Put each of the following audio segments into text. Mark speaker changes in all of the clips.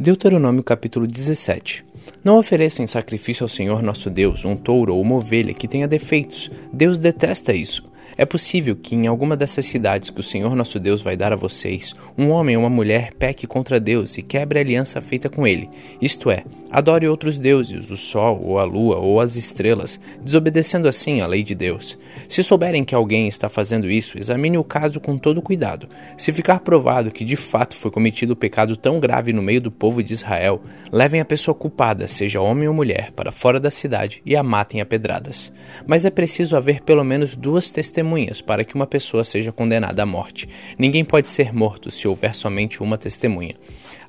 Speaker 1: Deuteronômio capítulo 17 Não ofereçam em sacrifício ao Senhor nosso Deus um touro ou uma ovelha que tenha defeitos. Deus detesta isso. É possível que em alguma dessas cidades que o Senhor nosso Deus vai dar a vocês, um homem ou uma mulher peque contra Deus e quebre a aliança feita com ele. Isto é, adore outros deuses, o sol ou a lua ou as estrelas, desobedecendo assim a lei de Deus. Se souberem que alguém está fazendo isso, examine o caso com todo cuidado. Se ficar provado que de fato foi cometido o pecado tão grave no meio do povo de Israel, levem a pessoa culpada, seja homem ou mulher, para fora da cidade e a matem a pedradas. Mas é preciso haver pelo menos duas testemunhas para que uma pessoa seja condenada à morte. Ninguém pode ser morto se houver somente uma testemunha.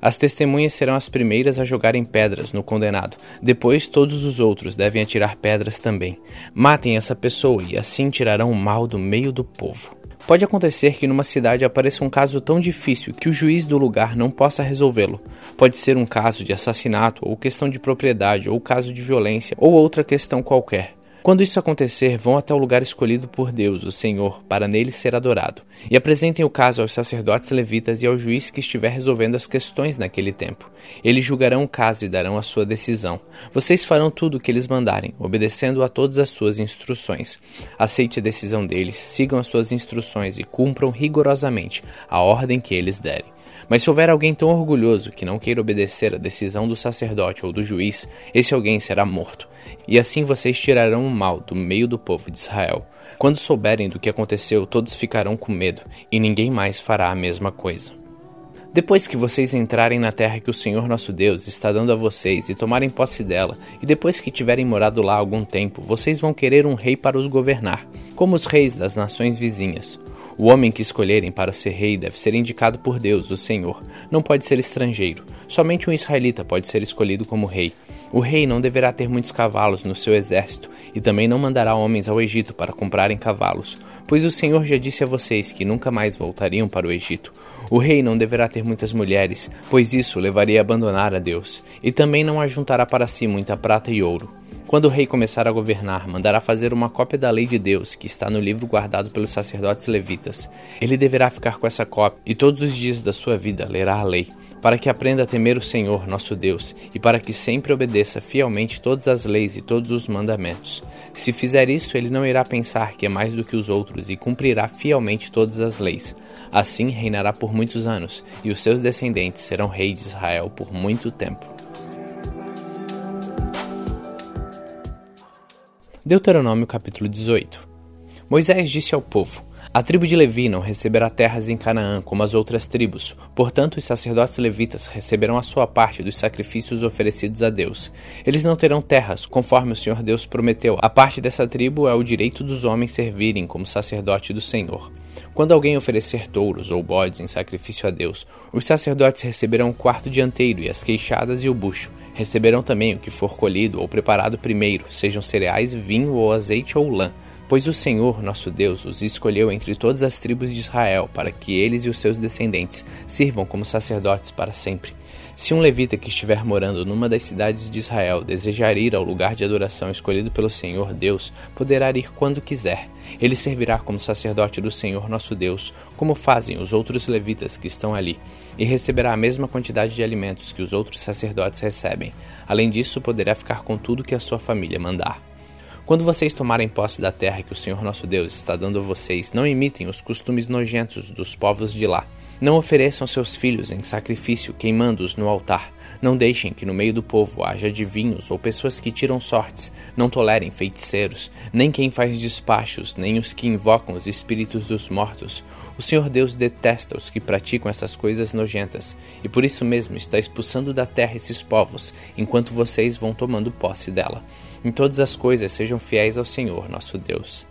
Speaker 1: As testemunhas serão as primeiras a jogarem pedras no condenado. Depois, todos os outros devem atirar pedras também. Matem essa pessoa e assim tirarão o mal do meio do povo. Pode acontecer que numa cidade apareça um caso tão difícil que o juiz do lugar não possa resolvê-lo. Pode ser um caso de assassinato, ou questão de propriedade, ou caso de violência, ou outra questão qualquer. Quando isso acontecer, vão até o lugar escolhido por Deus, o Senhor, para nele ser adorado, e apresentem o caso aos sacerdotes levitas e ao juiz que estiver resolvendo as questões naquele tempo. Eles julgarão o caso e darão a sua decisão. Vocês farão tudo o que eles mandarem, obedecendo a todas as suas instruções. Aceite a decisão deles, sigam as suas instruções e cumpram rigorosamente a ordem que eles derem. Mas se houver alguém tão orgulhoso que não queira obedecer à decisão do sacerdote ou do juiz, esse alguém será morto. E assim vocês tirarão o mal do meio do povo de Israel. Quando souberem do que aconteceu, todos ficarão com medo, e ninguém mais fará a mesma coisa. Depois que vocês entrarem na terra que o Senhor nosso Deus está dando a vocês e tomarem posse dela, e depois que tiverem morado lá algum tempo, vocês vão querer um rei para os governar, como os reis das nações vizinhas. O homem que escolherem para ser rei deve ser indicado por Deus, o Senhor. Não pode ser estrangeiro. Somente um israelita pode ser escolhido como rei. O rei não deverá ter muitos cavalos no seu exército e também não mandará homens ao Egito para comprarem cavalos, pois o Senhor já disse a vocês que nunca mais voltariam para o Egito. O rei não deverá ter muitas mulheres, pois isso levaria a abandonar a Deus, e também não ajuntará para si muita prata e ouro. Quando o rei começar a governar, mandará fazer uma cópia da lei de Deus, que está no livro guardado pelos sacerdotes levitas. Ele deverá ficar com essa cópia e todos os dias da sua vida lerá a lei, para que aprenda a temer o Senhor, nosso Deus, e para que sempre obedeça fielmente todas as leis e todos os mandamentos. Se fizer isso, ele não irá pensar que é mais do que os outros e cumprirá fielmente todas as leis. Assim reinará por muitos anos, e os seus descendentes serão reis de Israel por muito tempo. Deuteronômio capítulo 18 Moisés disse ao povo: A tribo de Levi não receberá terras em Canaã como as outras tribos, portanto os sacerdotes levitas receberão a sua parte dos sacrifícios oferecidos a Deus. Eles não terão terras, conforme o Senhor Deus prometeu. A parte dessa tribo é o direito dos homens servirem como sacerdote do Senhor. Quando alguém oferecer touros ou bodes em sacrifício a Deus, os sacerdotes receberão o quarto dianteiro e as queixadas e o bucho. Receberão também o que for colhido ou preparado primeiro, sejam cereais, vinho ou azeite ou lã. Pois o Senhor, nosso Deus, os escolheu entre todas as tribos de Israel, para que eles e os seus descendentes sirvam como sacerdotes para sempre. Se um levita que estiver morando numa das cidades de Israel desejar ir ao lugar de adoração escolhido pelo Senhor Deus, poderá ir quando quiser. Ele servirá como sacerdote do Senhor nosso Deus, como fazem os outros levitas que estão ali, e receberá a mesma quantidade de alimentos que os outros sacerdotes recebem. Além disso, poderá ficar com tudo que a sua família mandar. Quando vocês tomarem posse da terra que o Senhor nosso Deus está dando a vocês, não imitem os costumes nojentos dos povos de lá não ofereçam seus filhos em sacrifício, queimando-os no altar. Não deixem que no meio do povo haja adivinhos ou pessoas que tiram sortes. Não tolerem feiticeiros, nem quem faz despachos, nem os que invocam os espíritos dos mortos. O Senhor Deus detesta os que praticam essas coisas nojentas, e por isso mesmo está expulsando da terra esses povos, enquanto vocês vão tomando posse dela. Em todas as coisas sejam fiéis ao Senhor, nosso Deus.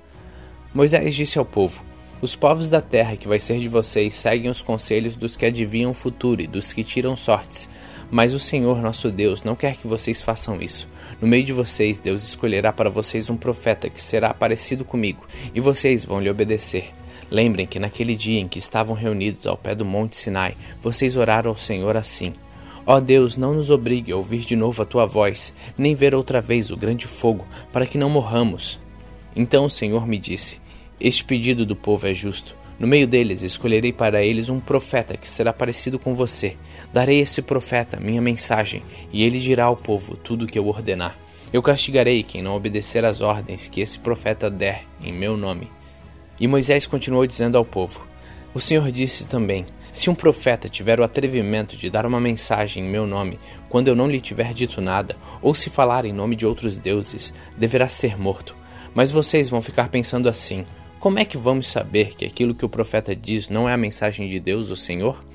Speaker 1: Moisés disse ao povo: os povos da terra que vai ser de vocês seguem os conselhos dos que adivinham o futuro e dos que tiram sortes. Mas o Senhor nosso Deus não quer que vocês façam isso. No meio de vocês, Deus escolherá para vocês um profeta que será parecido comigo, e vocês vão lhe obedecer. Lembrem que naquele dia em que estavam reunidos ao pé do Monte Sinai, vocês oraram ao Senhor assim: Ó Deus, não nos obrigue a ouvir de novo a tua voz, nem ver outra vez o grande fogo, para que não morramos. Então o Senhor me disse: este pedido do povo é justo. No meio deles escolherei para eles um profeta que será parecido com você. Darei a esse profeta minha mensagem, e ele dirá ao povo tudo o que eu ordenar. Eu castigarei quem não obedecer às ordens que esse profeta der em meu nome. E Moisés continuou dizendo ao povo: O Senhor disse também: Se um profeta tiver o atrevimento de dar uma mensagem em meu nome, quando eu não lhe tiver dito nada, ou se falar em nome de outros deuses, deverá ser morto. Mas vocês vão ficar pensando assim: como é que vamos saber que aquilo que o profeta diz não é a mensagem de Deus, o Senhor?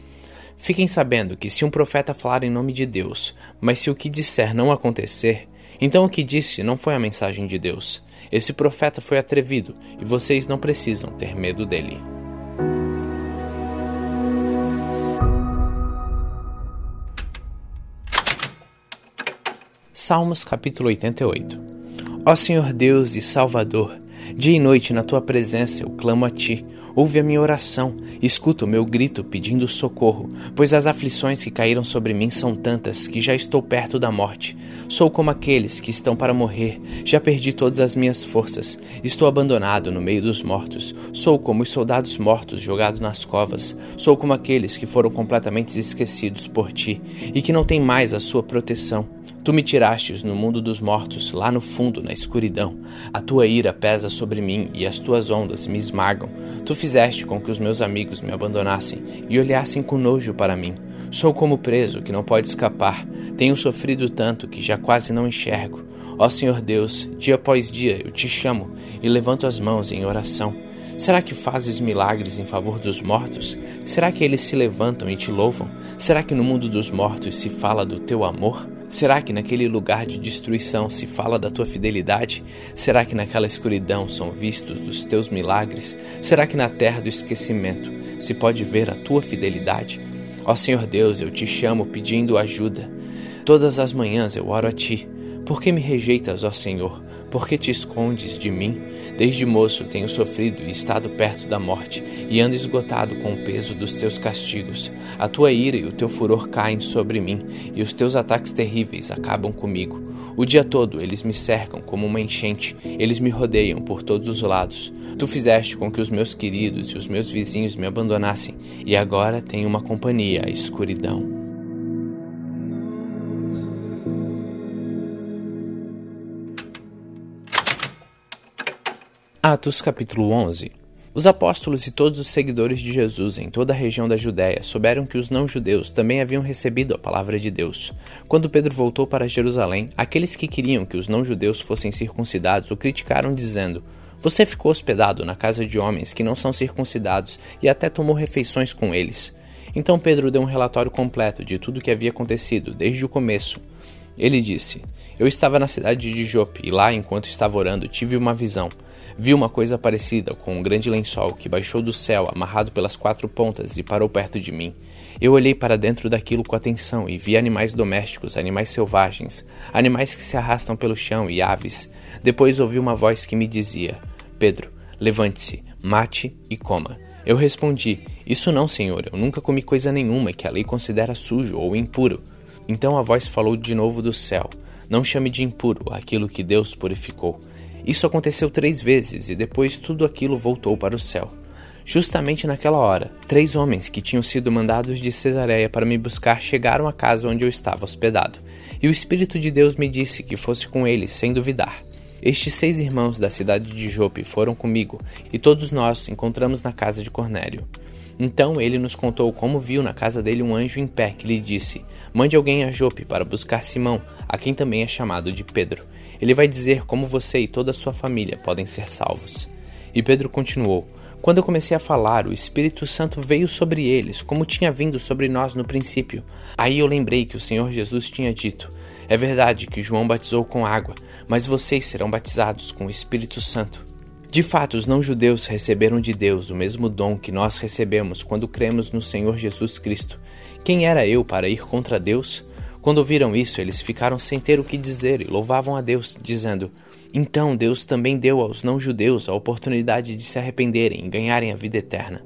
Speaker 1: Fiquem sabendo que se um profeta falar em nome de Deus, mas se o que disser não acontecer, então o que disse não foi a mensagem de Deus. Esse profeta foi atrevido e vocês não precisam ter medo dele. Salmos capítulo 88 Ó Senhor Deus e Salvador, dia e noite na tua presença eu clamo a ti. Ouve a minha oração, escuta o meu grito pedindo socorro, pois as aflições que caíram sobre mim são tantas que já estou perto da morte. Sou como aqueles que estão para morrer, já perdi todas as minhas forças, estou abandonado no meio dos mortos. Sou como os soldados mortos jogados nas covas, sou como aqueles que foram completamente esquecidos por ti e que não têm mais a sua proteção. Tu me tirastes no mundo dos mortos, lá no fundo, na escuridão. A tua ira pesa sobre mim e as tuas ondas me esmagam. Tu fizeste com que os meus amigos me abandonassem e olhassem com nojo para mim. Sou como preso que não pode escapar. Tenho sofrido tanto que já quase não enxergo. Ó Senhor Deus, dia após dia eu te chamo e levanto as mãos em oração. Será que fazes milagres em favor dos mortos? Será que eles se levantam e te louvam? Será que no mundo dos mortos se fala do teu amor? Será que naquele lugar de destruição se fala da tua fidelidade? Será que naquela escuridão são vistos os teus milagres? Será que na terra do esquecimento se pode ver a tua fidelidade? Ó Senhor Deus, eu te chamo pedindo ajuda. Todas as manhãs eu oro a ti. Por que me rejeitas, ó Senhor? Por que te escondes de mim? Desde moço tenho sofrido e estado perto da morte, e ando esgotado com o peso dos teus castigos. A tua ira e o teu furor caem sobre mim, e os teus ataques terríveis acabam comigo. O dia todo eles me cercam como uma enchente, eles me rodeiam por todos os lados. Tu fizeste com que os meus queridos e os meus vizinhos me abandonassem, e agora tenho uma companhia, a escuridão. Atos capítulo 11 Os apóstolos e todos os seguidores de Jesus em toda a região da Judéia souberam que os não-judeus também haviam recebido a palavra de Deus. Quando Pedro voltou para Jerusalém, aqueles que queriam que os não-judeus fossem circuncidados o criticaram, dizendo: Você ficou hospedado na casa de homens que não são circuncidados e até tomou refeições com eles. Então Pedro deu um relatório completo de tudo o que havia acontecido desde o começo. Ele disse: Eu estava na cidade de Jope e lá, enquanto estava orando, tive uma visão. Vi uma coisa parecida com um grande lençol que baixou do céu, amarrado pelas quatro pontas, e parou perto de mim. Eu olhei para dentro daquilo com atenção e vi animais domésticos, animais selvagens, animais que se arrastam pelo chão e aves. Depois ouvi uma voz que me dizia: Pedro, levante-se, mate e coma. Eu respondi: Isso não, senhor, eu nunca comi coisa nenhuma que a lei considera sujo ou impuro. Então a voz falou de novo do céu: Não chame de impuro aquilo que Deus purificou. Isso aconteceu três vezes e depois tudo aquilo voltou para o céu. Justamente naquela hora, três homens que tinham sido mandados de Cesareia para me buscar chegaram à casa onde eu estava hospedado, e o Espírito de Deus me disse que fosse com eles sem duvidar. Estes seis irmãos da cidade de Jope foram comigo, e todos nós encontramos na casa de Cornélio. Então ele nos contou como viu na casa dele um anjo em pé que lhe disse: Mande alguém a Jope para buscar Simão, a quem também é chamado de Pedro. Ele vai dizer como você e toda a sua família podem ser salvos. E Pedro continuou: Quando eu comecei a falar, o Espírito Santo veio sobre eles, como tinha vindo sobre nós no princípio. Aí eu lembrei que o Senhor Jesus tinha dito: É verdade que João batizou com água, mas vocês serão batizados com o Espírito Santo. De fato, os não-judeus receberam de Deus o mesmo dom que nós recebemos quando cremos no Senhor Jesus Cristo. Quem era eu para ir contra Deus? Quando ouviram isso, eles ficaram sem ter o que dizer e louvavam a Deus, dizendo: Então Deus também deu aos não-judeus a oportunidade de se arrependerem e ganharem a vida eterna.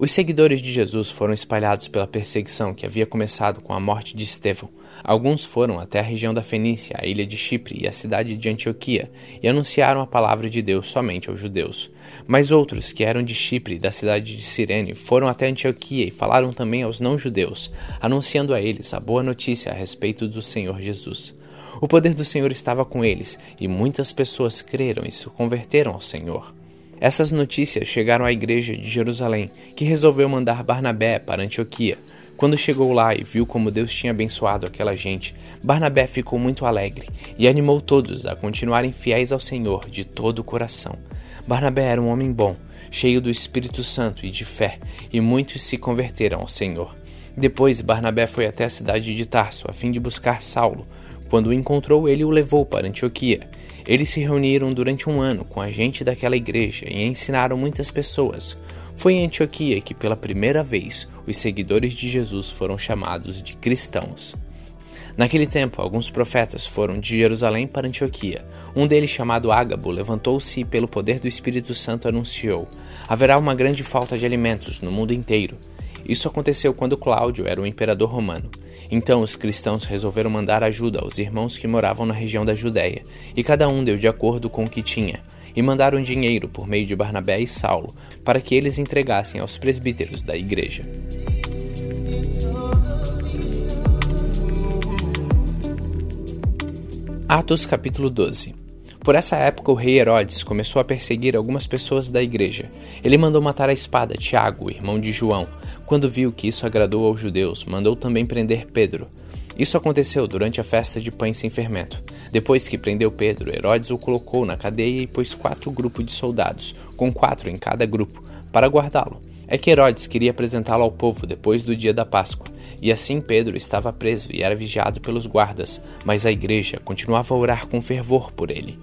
Speaker 1: Os seguidores de Jesus foram espalhados pela perseguição que havia começado com a morte de Estevão. Alguns foram até a região da Fenícia, a ilha de Chipre e a cidade de Antioquia e anunciaram a palavra de Deus somente aos judeus. Mas outros, que eram de Chipre e da cidade de Cirene, foram até Antioquia e falaram também aos não-judeus, anunciando a eles a boa notícia a respeito do Senhor Jesus. O poder do Senhor estava com eles e muitas pessoas creram e se converteram ao Senhor. Essas notícias chegaram à igreja de Jerusalém, que resolveu mandar Barnabé para Antioquia. Quando chegou lá e viu como Deus tinha abençoado aquela gente, Barnabé ficou muito alegre e animou todos a continuarem fiéis ao Senhor de todo o coração. Barnabé era um homem bom, cheio do Espírito Santo e de fé, e muitos se converteram ao Senhor. Depois, Barnabé foi até a cidade de Tarso a fim de buscar Saulo. Quando o encontrou, ele o levou para Antioquia. Eles se reuniram durante um ano com a gente daquela igreja e ensinaram muitas pessoas. Foi em Antioquia que, pela primeira vez, os seguidores de Jesus foram chamados de cristãos. Naquele tempo, alguns profetas foram de Jerusalém para Antioquia. Um deles, chamado Ágabo, levantou-se e, pelo poder do Espírito Santo, anunciou: Haverá uma grande falta de alimentos no mundo inteiro. Isso aconteceu quando Cláudio era o imperador romano. Então os cristãos resolveram mandar ajuda aos irmãos que moravam na região da Judéia, e cada um deu de acordo com o que tinha, e mandaram dinheiro por meio de Barnabé e Saulo, para que eles entregassem aos presbíteros da igreja. Atos capítulo 12 Por essa época o rei Herodes começou a perseguir algumas pessoas da igreja. Ele mandou matar a espada Tiago, irmão de João, quando viu que isso agradou aos judeus, mandou também prender Pedro. Isso aconteceu durante a festa de pães sem fermento. Depois que prendeu Pedro, Herodes o colocou na cadeia e pôs quatro grupos de soldados, com quatro em cada grupo, para guardá-lo. É que Herodes queria apresentá-lo ao povo depois do dia da Páscoa, e assim Pedro estava preso e era vigiado pelos guardas, mas a igreja continuava a orar com fervor por ele.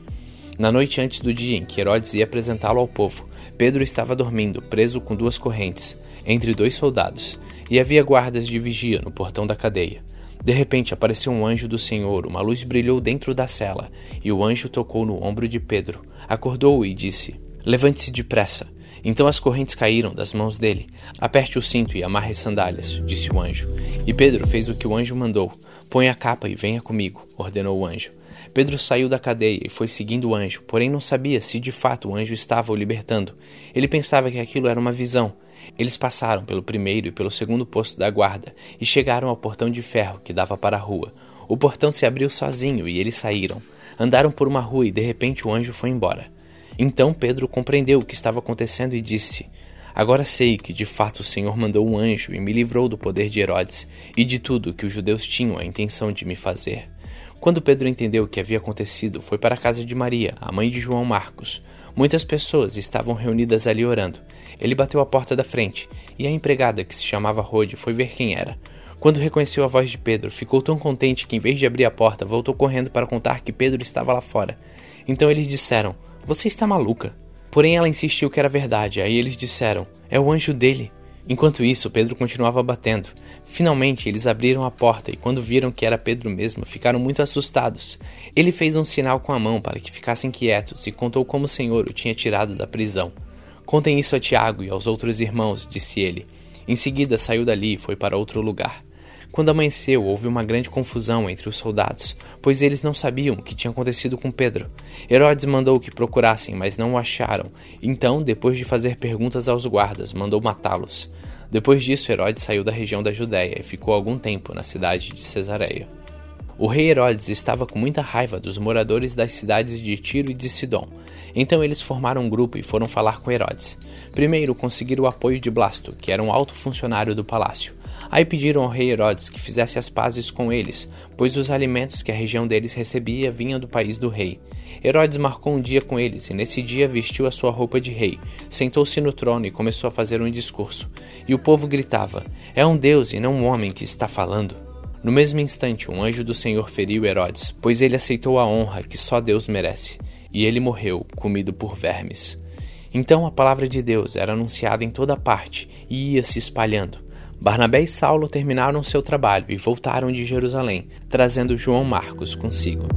Speaker 1: Na noite antes do dia em que Herodes ia apresentá-lo ao povo, Pedro estava dormindo, preso com duas correntes entre dois soldados, e havia guardas de vigia no portão da cadeia. De repente apareceu um anjo do Senhor, uma luz brilhou dentro da cela, e o anjo tocou no ombro de Pedro, acordou-o e disse: Levante-se depressa. Então as correntes caíram das mãos dele. Aperte o cinto e amarre as sandálias, disse o anjo. E Pedro fez o que o anjo mandou. Põe a capa e venha comigo, ordenou o anjo. Pedro saiu da cadeia e foi seguindo o anjo, porém não sabia se de fato o anjo estava o libertando. Ele pensava que aquilo era uma visão. Eles passaram pelo primeiro e pelo segundo posto da guarda e chegaram ao portão de ferro que dava para a rua. O portão se abriu sozinho e eles saíram. Andaram por uma rua e de repente o anjo foi embora. Então Pedro compreendeu o que estava acontecendo e disse: Agora sei que de fato o Senhor mandou um anjo e me livrou do poder de Herodes e de tudo que os judeus tinham a intenção de me fazer. Quando Pedro entendeu o que havia acontecido, foi para a casa de Maria, a mãe de João Marcos. Muitas pessoas estavam reunidas ali orando. Ele bateu a porta da frente, e a empregada, que se chamava Rode, foi ver quem era. Quando reconheceu a voz de Pedro, ficou tão contente que, em vez de abrir a porta, voltou correndo para contar que Pedro estava lá fora. Então eles disseram: Você está maluca. Porém, ela insistiu que era verdade. Aí eles disseram: É o anjo dele. Enquanto isso, Pedro continuava batendo. Finalmente, eles abriram a porta e, quando viram que era Pedro mesmo, ficaram muito assustados. Ele fez um sinal com a mão para que ficassem quietos e contou como o Senhor o tinha tirado da prisão. Contem isso a Tiago e aos outros irmãos, disse ele. Em seguida, saiu dali e foi para outro lugar. Quando amanheceu, houve uma grande confusão entre os soldados, pois eles não sabiam o que tinha acontecido com Pedro. Herodes mandou que procurassem, mas não o acharam. Então, depois de fazer perguntas aos guardas, mandou matá-los. Depois disso, Herodes saiu da região da Judéia e ficou algum tempo na cidade de Cesareia. O rei Herodes estava com muita raiva dos moradores das cidades de Tiro e de Sidom. Então eles formaram um grupo e foram falar com Herodes. Primeiro conseguiram o apoio de Blasto, que era um alto funcionário do palácio. Aí pediram ao rei Herodes que fizesse as pazes com eles, pois os alimentos que a região deles recebia vinham do país do rei. Herodes marcou um dia com eles, e nesse dia vestiu a sua roupa de rei, sentou-se no trono e começou a fazer um discurso. E o povo gritava: É um Deus e não um homem que está falando. No mesmo instante, um anjo do Senhor feriu Herodes, pois ele aceitou a honra que só Deus merece, e ele morreu, comido por vermes. Então a palavra de Deus era anunciada em toda parte e ia se espalhando. Barnabé e Saulo terminaram seu trabalho e voltaram de Jerusalém, trazendo João Marcos consigo.